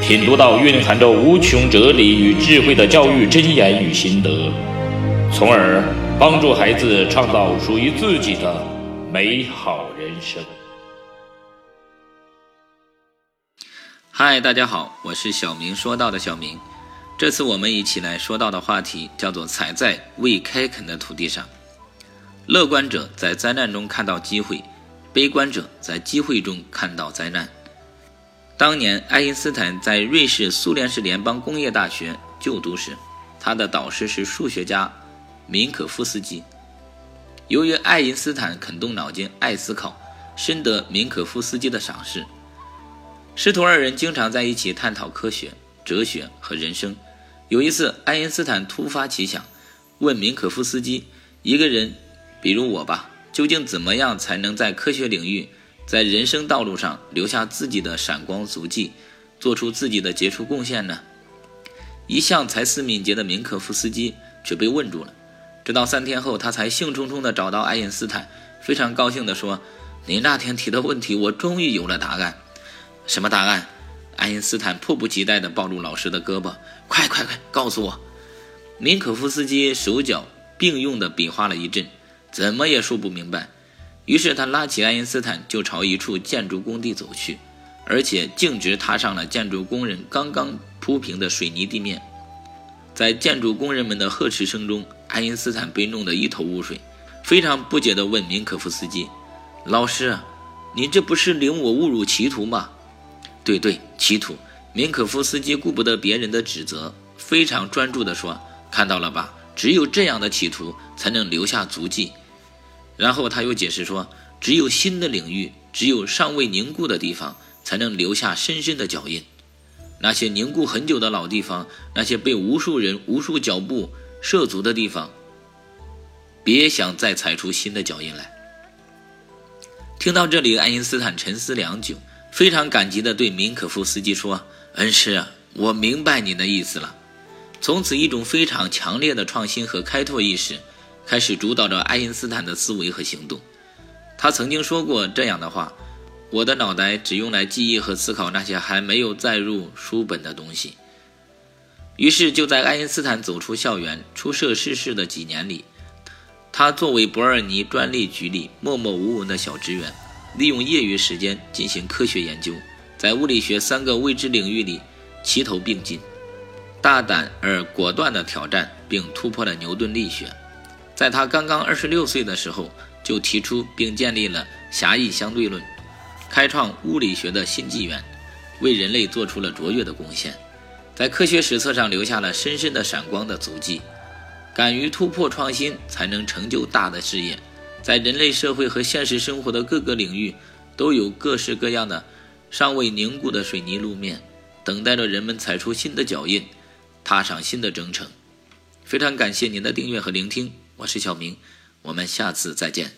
品读到蕴含着无穷哲理与智慧的教育箴言与心得，从而帮助孩子创造属于自己的美好人生。嗨，大家好，我是小明说到的小明。这次我们一起来说到的话题叫做“踩在未开垦的土地上”。乐观者在灾难中看到机会，悲观者在机会中看到灾难。当年，爱因斯坦在瑞士苏联式联邦工业大学就读时，他的导师是数学家明可夫斯基。由于爱因斯坦肯动脑筋、爱思考，深得明可夫斯基的赏识。师徒二人经常在一起探讨科学、哲学和人生。有一次，爱因斯坦突发奇想，问明可夫斯基：“一个人，比如我吧，究竟怎么样才能在科学领域？”在人生道路上留下自己的闪光足迹，做出自己的杰出贡献呢？一向才思敏捷的明可夫斯基却被问住了。直到三天后，他才兴冲冲地找到爱因斯坦，非常高兴地说：“您那天提的问题，我终于有了答案。”“什么答案？”爱因斯坦迫不及待地抱住老师的胳膊，“快快快，告诉我！”明可夫斯基手脚并用地比划了一阵，怎么也说不明白。于是他拉起爱因斯坦，就朝一处建筑工地走去，而且径直踏上了建筑工人刚刚铺平的水泥地面。在建筑工人们的呵斥声中，爱因斯坦被弄得一头雾水，非常不解地问明可夫斯基：“老师，你这不是领我误入歧途吗？”“对对，歧途。”明可夫斯基顾不得别人的指责，非常专注地说：“看到了吧？只有这样的企图，才能留下足迹。”然后他又解释说，只有新的领域，只有尚未凝固的地方，才能留下深深的脚印。那些凝固很久的老地方，那些被无数人、无数脚步涉足的地方，别想再踩出新的脚印来。听到这里，爱因斯坦沉思良久，非常感激地对明可夫斯基说：“恩师，我明白你的意思了。”从此，一种非常强烈的创新和开拓意识。开始主导着爱因斯坦的思维和行动。他曾经说过这样的话：“我的脑袋只用来记忆和思考那些还没有载入书本的东西。”于是，就在爱因斯坦走出校园、出社逝世的几年里，他作为伯尔尼专利局里默默无闻的小职员，利用业余时间进行科学研究，在物理学三个未知领域里齐头并进，大胆而果断地挑战并突破了牛顿力学。在他刚刚二十六岁的时候，就提出并建立了狭义相对论，开创物理学的新纪元，为人类做出了卓越的贡献，在科学史册上留下了深深的闪光的足迹。敢于突破创新，才能成就大的事业。在人类社会和现实生活的各个领域，都有各式各样的尚未凝固的水泥路面，等待着人们踩出新的脚印，踏上新的征程。非常感谢您的订阅和聆听。我是小明，我们下次再见。